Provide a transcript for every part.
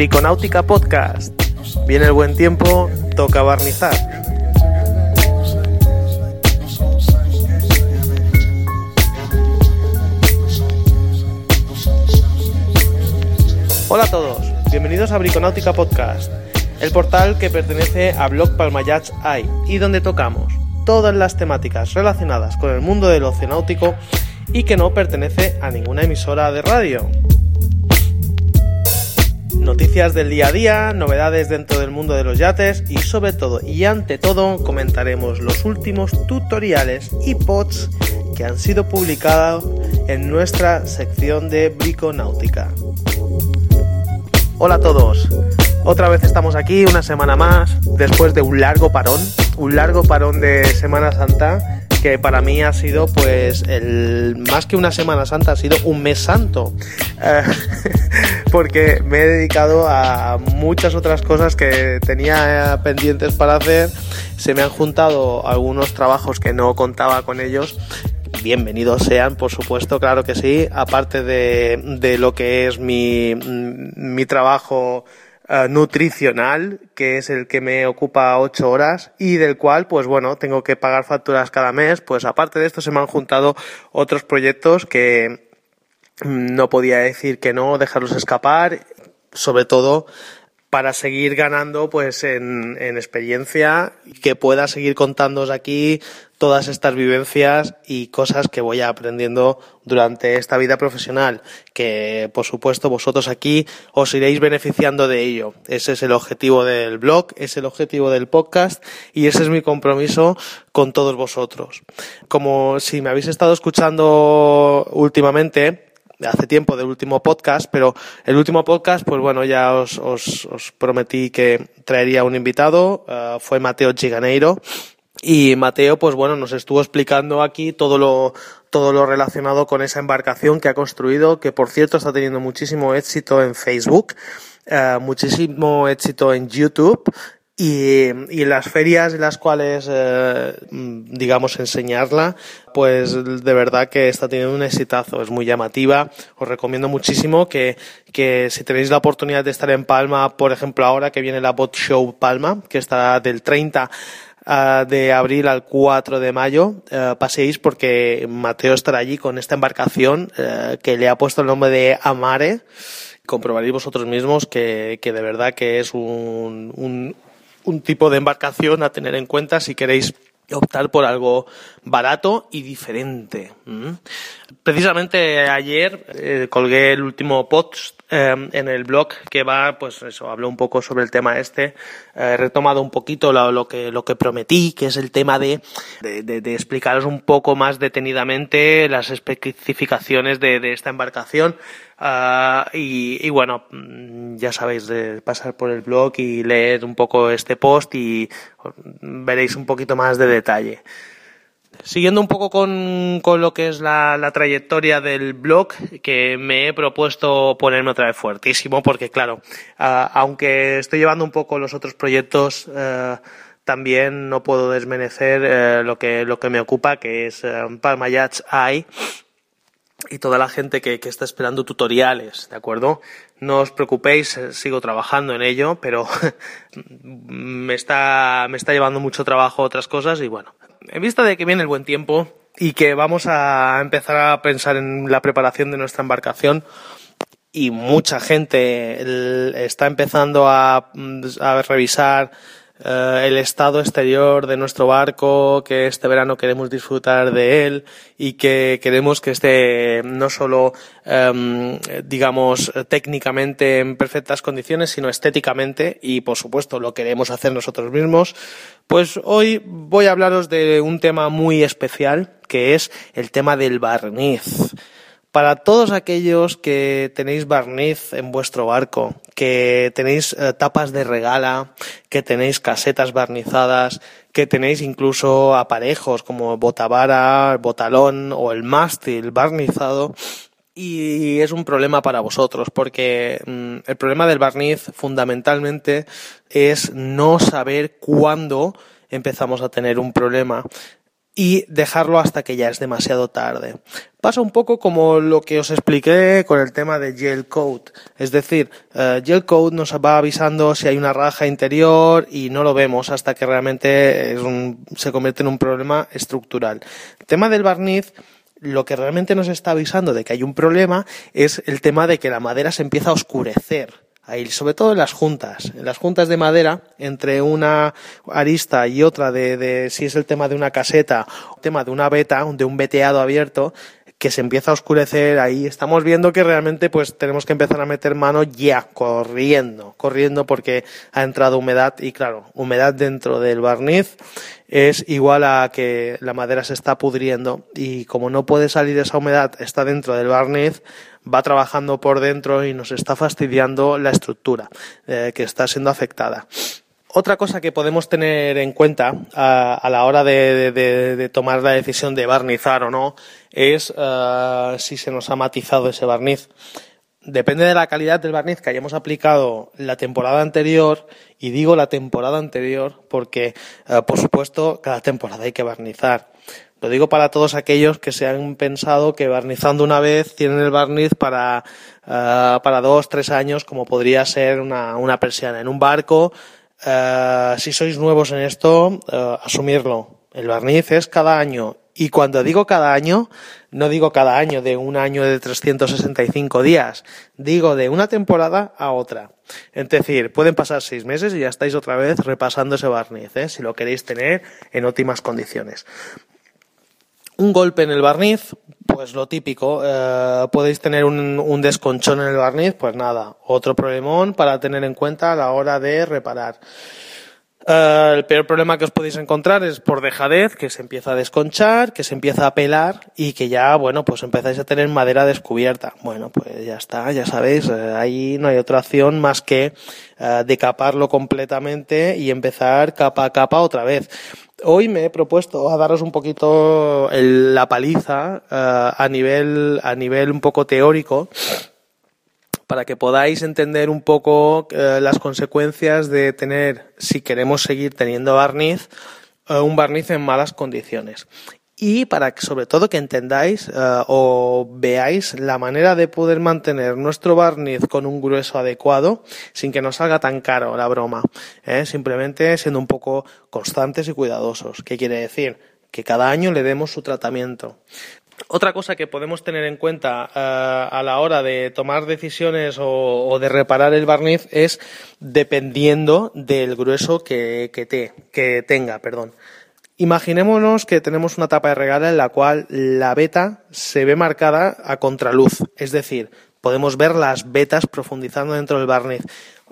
Briconáutica Podcast. Viene el buen tiempo, toca barnizar. Hola a todos, bienvenidos a Briconáutica Podcast, el portal que pertenece a Blog Palmayats AI y donde tocamos todas las temáticas relacionadas con el mundo del oceanáutico y que no pertenece a ninguna emisora de radio. Noticias del día a día, novedades dentro del mundo de los yates y sobre todo y ante todo comentaremos los últimos tutoriales y pods que han sido publicados en nuestra sección de Briconáutica. Hola a todos, otra vez estamos aquí una semana más después de un largo parón, un largo parón de Semana Santa que para mí ha sido pues más que una Semana Santa ha sido un mes santo eh, porque me he dedicado a muchas otras cosas que tenía pendientes para hacer se me han juntado algunos trabajos que no contaba con ellos bienvenidos sean, por supuesto, claro que sí, aparte de, de lo que es mi, mi trabajo eh, nutricional, que es el que me ocupa ocho horas y del cual, pues bueno, tengo que pagar facturas cada mes. Pues aparte de esto se me han juntado otros proyectos que no podía decir que no, dejarlos escapar, sobre todo para seguir ganando pues en, en experiencia y que pueda seguir contándoos aquí todas estas vivencias y cosas que voy aprendiendo durante esta vida profesional, que por supuesto vosotros aquí os iréis beneficiando de ello. Ese es el objetivo del blog, es el objetivo del podcast y ese es mi compromiso con todos vosotros. Como si me habéis estado escuchando últimamente, hace tiempo del último podcast, pero el último podcast, pues bueno, ya os, os, os prometí que traería un invitado, uh, fue Mateo Giganeiro, y Mateo, pues bueno, nos estuvo explicando aquí todo lo, todo lo relacionado con esa embarcación que ha construido, que por cierto está teniendo muchísimo éxito en Facebook, uh, muchísimo éxito en YouTube, y, y, las ferias en las cuales, eh, digamos, enseñarla, pues de verdad que está teniendo un exitazo, es muy llamativa. Os recomiendo muchísimo que, que si tenéis la oportunidad de estar en Palma, por ejemplo, ahora que viene la Bot Show Palma, que está del 30 uh, de abril al 4 de mayo, uh, paséis porque Mateo estará allí con esta embarcación uh, que le ha puesto el nombre de Amare comprobaréis vosotros mismos que, que de verdad que es un, un, un tipo de embarcación a tener en cuenta si queréis optar por algo barato y diferente. Precisamente ayer eh, colgué el último post eh, en el blog que va, pues eso, habló un poco sobre el tema este. He retomado un poquito lo, que, lo que prometí, que es el tema de, de, explicaros un poco más detenidamente las especificaciones de, de esta embarcación. Y, y, bueno, ya sabéis de pasar por el blog y leer un poco este post y veréis un poquito más de detalle. Siguiendo un poco con, con lo que es la, trayectoria del blog, que me he propuesto ponerme otra vez fuertísimo, porque claro, aunque estoy llevando un poco los otros proyectos, uh, también no puedo desmerecer uh, lo, que, lo que me ocupa, que es Palma Yachts AI y toda la gente que, que, está esperando tutoriales, ¿de acuerdo? No os preocupéis, sigo trabajando en ello, pero me está, me está llevando mucho trabajo otras cosas y bueno, en vista de que viene el buen tiempo y que vamos a empezar a pensar en la preparación de nuestra embarcación y mucha gente está empezando a, a revisar uh, el estado exterior de nuestro barco, que este verano queremos disfrutar de él y que queremos que esté no solo, um, digamos, técnicamente en perfectas condiciones, sino estéticamente y, por supuesto, lo queremos hacer nosotros mismos. Pues hoy voy a hablaros de un tema muy especial, que es el tema del barniz. Para todos aquellos que tenéis barniz en vuestro barco, que tenéis eh, tapas de regala, que tenéis casetas barnizadas, que tenéis incluso aparejos como botavara, botalón o el mástil barnizado, y es un problema para vosotros porque mmm, el problema del barniz fundamentalmente es no saber cuándo empezamos a tener un problema y dejarlo hasta que ya es demasiado tarde. Pasa un poco como lo que os expliqué con el tema de Gel Code. Es decir, uh, Gel Code nos va avisando si hay una raja interior y no lo vemos hasta que realmente se convierte en un problema estructural. El tema del barniz lo que realmente nos está avisando de que hay un problema es el tema de que la madera se empieza a oscurecer ahí, sobre todo en las juntas, en las juntas de madera, entre una arista y otra de, de si es el tema de una caseta, tema de una beta, de un veteado abierto, que se empieza a oscurecer ahí, estamos viendo que realmente pues tenemos que empezar a meter mano ya, corriendo, corriendo porque ha entrado humedad y claro, humedad dentro del barniz es igual a que la madera se está pudriendo y como no puede salir esa humedad, está dentro del barniz, va trabajando por dentro y nos está fastidiando la estructura eh, que está siendo afectada. Otra cosa que podemos tener en cuenta a, la hora de, tomar la decisión de barnizar o no es uh, si se nos ha matizado ese barniz. Depende de la calidad del barniz que hayamos aplicado la temporada anterior, y digo la temporada anterior porque, uh, por supuesto, cada temporada hay que barnizar. Lo digo para todos aquellos que se han pensado que barnizando una vez tienen el barniz para, uh, para dos, tres años, como podría ser una, una persiana. En un barco eh, si sois nuevos en esto, uh, asumirlo. El barniz es cada año. Y cuando digo cada año, no digo cada año de un año de 365 días, digo de una temporada a otra. Es decir, pueden pasar seis meses y ya estáis otra vez repasando ese barniz, ¿eh? si lo queréis tener en óptimas condiciones. Un golpe en el barniz, pues lo típico. Eh, podéis tener un, desconchón en el barniz, pues nada, otro problemón para tener en cuenta a la hora de reparar. Eh, el peor problema que os podéis encontrar es por dejadez, que se empieza a desconchar, que se empieza a pelar y que ya, bueno, pues empezáis a tener madera descubierta. Bueno, pues ya está, ya sabéis, eh, ahí no hay otra opción más que decaparlo completamente y empezar capa a capa otra vez. Hoy me he propuesto a daros un poquito la paliza eh, a nivel a nivel un poco teórico para que podáis entender un poco eh, las consecuencias de tener, si queremos seguir teniendo barniz, eh, un barniz en malas condiciones y para que sobre todo que entendáis eh, o veáis la manera de poder mantener nuestro barniz con un grueso adecuado sin que nos salga tan caro la broma, simplemente siendo un poco constantes y cuidadosos. ¿Qué quiere decir? Que cada año le demos su tratamiento. Otra cosa que podemos tener en cuenta eh, a la hora de tomar decisiones o, de reparar el barniz es dependiendo del grueso que, que, te, que tenga. Perdón. Imaginémonos que tenemos una tapa de regala en la cual la beta se ve marcada a contraluz, es decir, podemos ver las vetas profundizando dentro del barniz.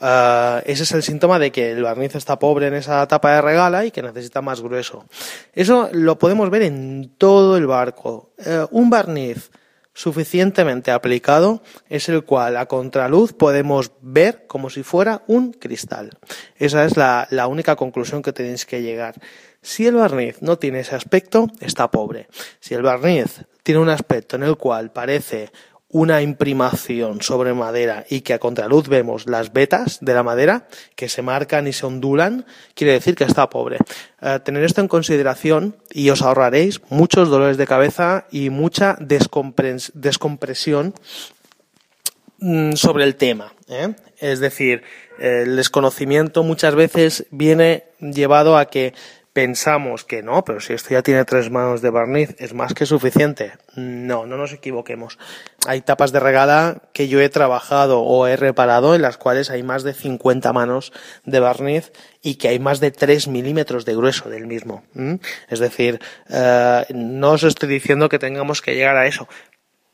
Uh, ese es el síntoma de que el barniz está pobre en esa tapa de regala y que necesita más grueso. Eso lo podemos ver en todo el barco. Uh, un barniz suficientemente aplicado es el cual a contraluz podemos ver como si fuera un cristal. Esa es la, la única conclusión que tenéis que llegar. Si el barniz no tiene ese aspecto, está pobre. Si el barniz tiene un aspecto en el cual parece una imprimación sobre madera y que a contraluz vemos las vetas de la madera que se marcan y se ondulan, quiere decir que está pobre. Eh, tener esto en consideración y os ahorraréis muchos dolores de cabeza y mucha descompresión mm, sobre el tema. ¿eh? Es decir, el desconocimiento muchas veces viene llevado a que pensamos que no, pero si esto ya tiene tres manos de barniz, es más que suficiente. No, no nos equivoquemos. Hay tapas de regala que yo he trabajado o he reparado en las cuales hay más de 50 manos de barniz y que hay más de 3 milímetros de grueso del mismo. Es decir, eh, no os estoy diciendo que tengamos que llegar a eso,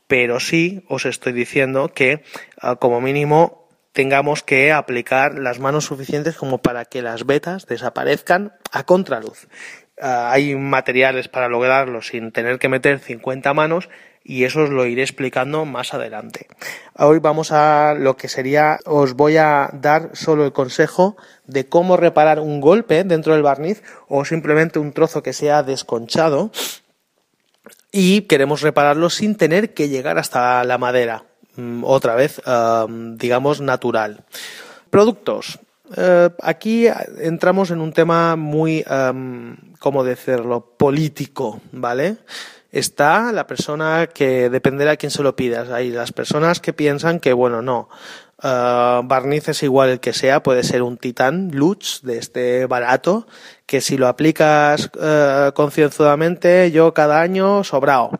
pero sí os estoy diciendo que eh, como mínimo tengamos que aplicar las manos suficientes como para que las vetas desaparezcan a contraluz. Ah, hay materiales para lograrlo sin tener que meter 50 manos y eso os lo iré explicando más adelante. Hoy vamos a lo que sería, os voy a dar solo el consejo de cómo reparar un golpe dentro del barniz o simplemente un trozo que sea desconchado y queremos repararlo sin tener que llegar hasta la madera. Mm, otra vez, digamos, natural. Productos. Eh, aquí entramos en un tema muy ¿cómo decirlo?, político, ¿vale? Está la persona que dependerá a quién se lo pidas. Hay las personas que piensan que, bueno, no, uh, barniz es igual el que sea, puede ser un titán Lutz de este barato, que si lo aplicas uh, concienzudamente, yo cada año sobrao.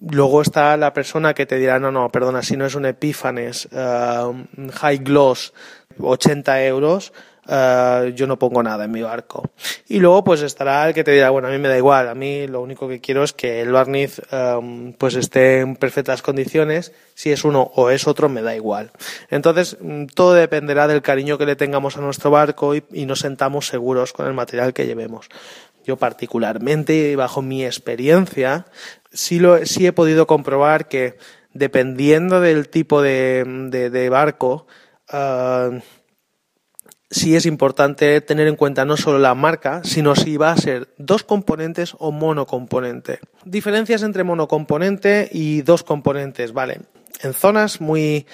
Luego está la persona que te dirá, no, no, perdona, si no es un Epífanes uh, High Gloss 80 euros, uh, yo no pongo nada en mi barco. Y luego pues estará el que te dirá, bueno, a mí me da igual, a mí lo único que quiero es que el barniz um, pues esté en perfectas condiciones, si es uno o es otro me da igual. Entonces mm, todo dependerá del cariño que le tengamos a nuestro barco y nos sentamos seguros con el material que llevemos. Yo particularmente, bajo mi experiencia, sí, lo, sí he podido comprobar que dependiendo del tipo de, de, barco, uh, sí es importante tener en cuenta no solo la marca, sino si va a ser dos componentes o monocomponente. Diferencias entre monocomponente y dos componentes, ¿vale? En zonas muy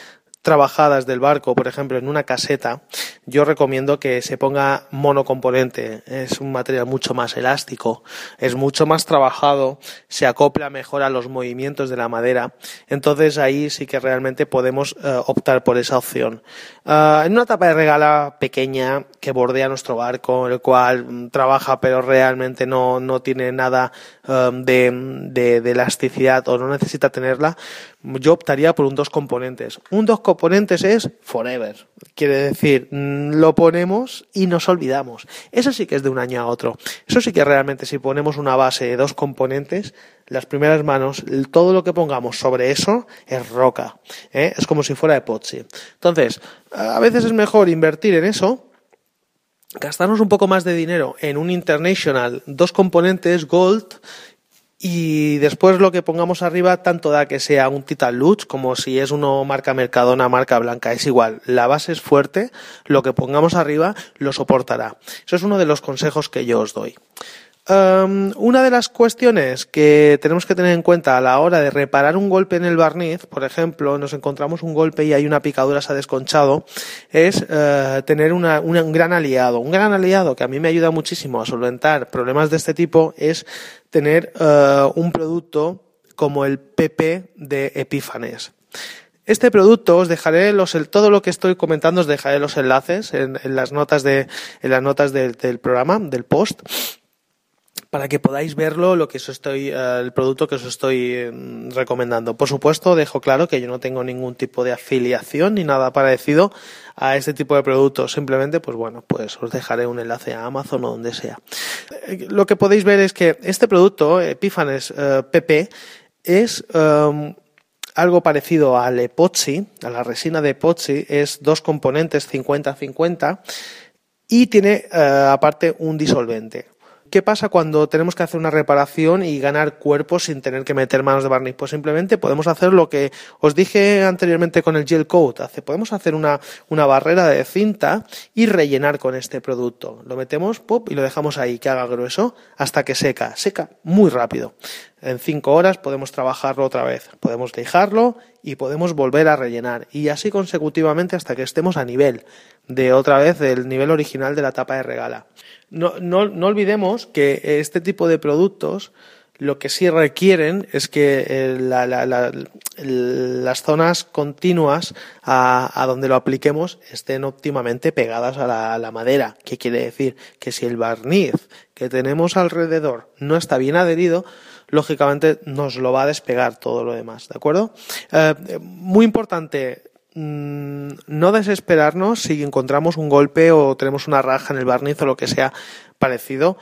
trabajadas del barco, por ejemplo, en una caseta, yo recomiendo que se ponga monocomponente. Es un material mucho más elástico, es mucho más trabajado, se acopla mejor a los movimientos de la madera. Entonces ahí sí que realmente podemos uh, optar por esa opción. Uh, en una tapa de regala pequeña que bordea nuestro barco, el cual mm, trabaja pero realmente no, no tiene nada de, de, de elasticidad o no necesita tenerla, yo optaría por un dos componentes. Un dos componentes es forever. Quiere decir, mm, lo ponemos y nos olvidamos. Eso sí que es de un año a otro. Eso sí que realmente si ponemos una base de dos componentes, las primeras manos, todo lo que pongamos sobre eso es roca. ¿eh? Es como si fuera epoxi. Entonces, a veces es mejor invertir en eso gastarnos un poco más de dinero en un International dos componentes Gold y después lo que pongamos arriba, tanto da que sea un Titan Lutz como si es uno marca Mercadona, marca blanca, es igual. La base es fuerte, lo que pongamos arriba lo soportará. Eso es uno de los consejos que yo os doy. Um, una de las cuestiones que tenemos que tener en cuenta a la hora de reparar un golpe en el barniz, por ejemplo, nos encontramos un golpe y hay una picadura, se ha desconchado, es uh, tener un gran aliado. Un gran aliado que a mí me ayuda muchísimo a solventar problemas de este tipo es tener uh, un producto como el PP de Epífanes. Este producto os dejaré los, todo lo que estoy comentando os dejaré los enlaces en, las notas del programa, del post para que podáis verlo lo que os estoy uh, el producto que os estoy um, recomendando. Por supuesto, dejo claro que yo no tengo ningún tipo de afiliación ni nada parecido a este tipo de productos. Simplemente, pues bueno, pues os dejaré un enlace a Amazon o donde sea. Eh, lo que podéis ver es que este producto, Epífanes uh, PP, es um, algo parecido al epoxi, a la resina de epoxi, es dos componentes 50-50 y tiene aparte un disolvente. ¿Qué pasa cuando tenemos que hacer una reparación y ganar cuerpo sin tener que meter manos de barniz? Pues simplemente podemos hacer lo que os dije anteriormente con el gel coat. Podemos hacer una, una barrera de cinta y rellenar con este producto. Lo metemos pop, y lo dejamos ahí que haga grueso hasta que seca. Seca muy rápido. En cinco horas podemos trabajarlo otra vez. Podemos dejarlo y podemos volver a rellenar. Y así consecutivamente hasta que estemos a nivel de otra vez del nivel original de la tapa de regala no, no, no olvidemos que este tipo de productos lo que sí requieren es que eh, la, la, la, las zonas continuas a, a, donde lo apliquemos estén óptimamente pegadas a la, a la, madera. ¿Qué quiere decir? Que si el barniz que tenemos alrededor no está bien adherido, lógicamente nos lo va a despegar todo lo demás. ¿De acuerdo? Eh, muy importante, Mm, no desesperarnos si encontramos un golpe o tenemos una raja en el barniz o lo que sea parecido.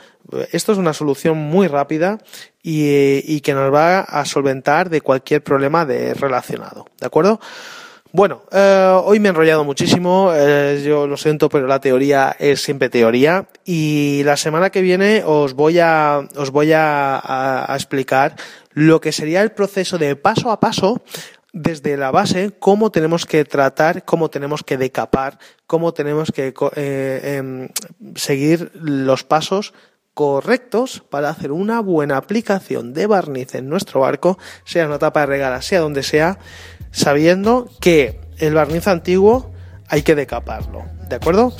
Esto es una solución muy rápida y, que nos va a solventar de cualquier problema de relacionado. ¿De acuerdo? Bueno, eh, hoy me he enrollado muchísimo, eh, yo lo siento, pero la teoría es siempre teoría y la semana que viene os voy a, os voy a explicar lo que sería el proceso de paso a paso desde la base cómo tenemos que tratar, cómo tenemos que decapar, cómo tenemos que eh, eh, seguir los pasos correctos para hacer una buena aplicación de barniz en nuestro barco, sea una tapa de regala, sea donde sea, sabiendo que el barniz antiguo hay que decaparlo. ¿De acuerdo?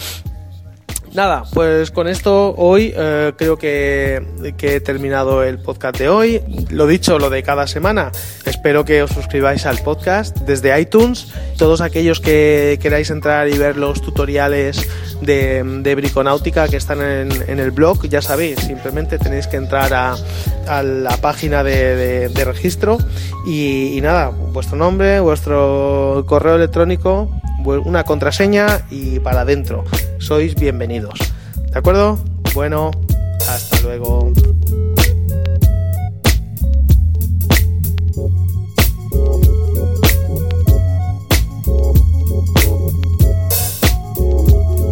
Nada, pues con esto hoy eh, creo que, he terminado el podcast de hoy. Lo dicho, lo de cada semana. Espero que os suscribáis al podcast desde iTunes. Todos aquellos que queráis entrar y ver los tutoriales de, briconáutica que están en, el blog, ya sabéis, simplemente tenéis que entrar a, la página de registro y, y nada, vuestro nombre, vuestro correo electrónico, una contraseña y para adentro. Sois bienvenidos. ¿De acuerdo? Bueno, hasta luego.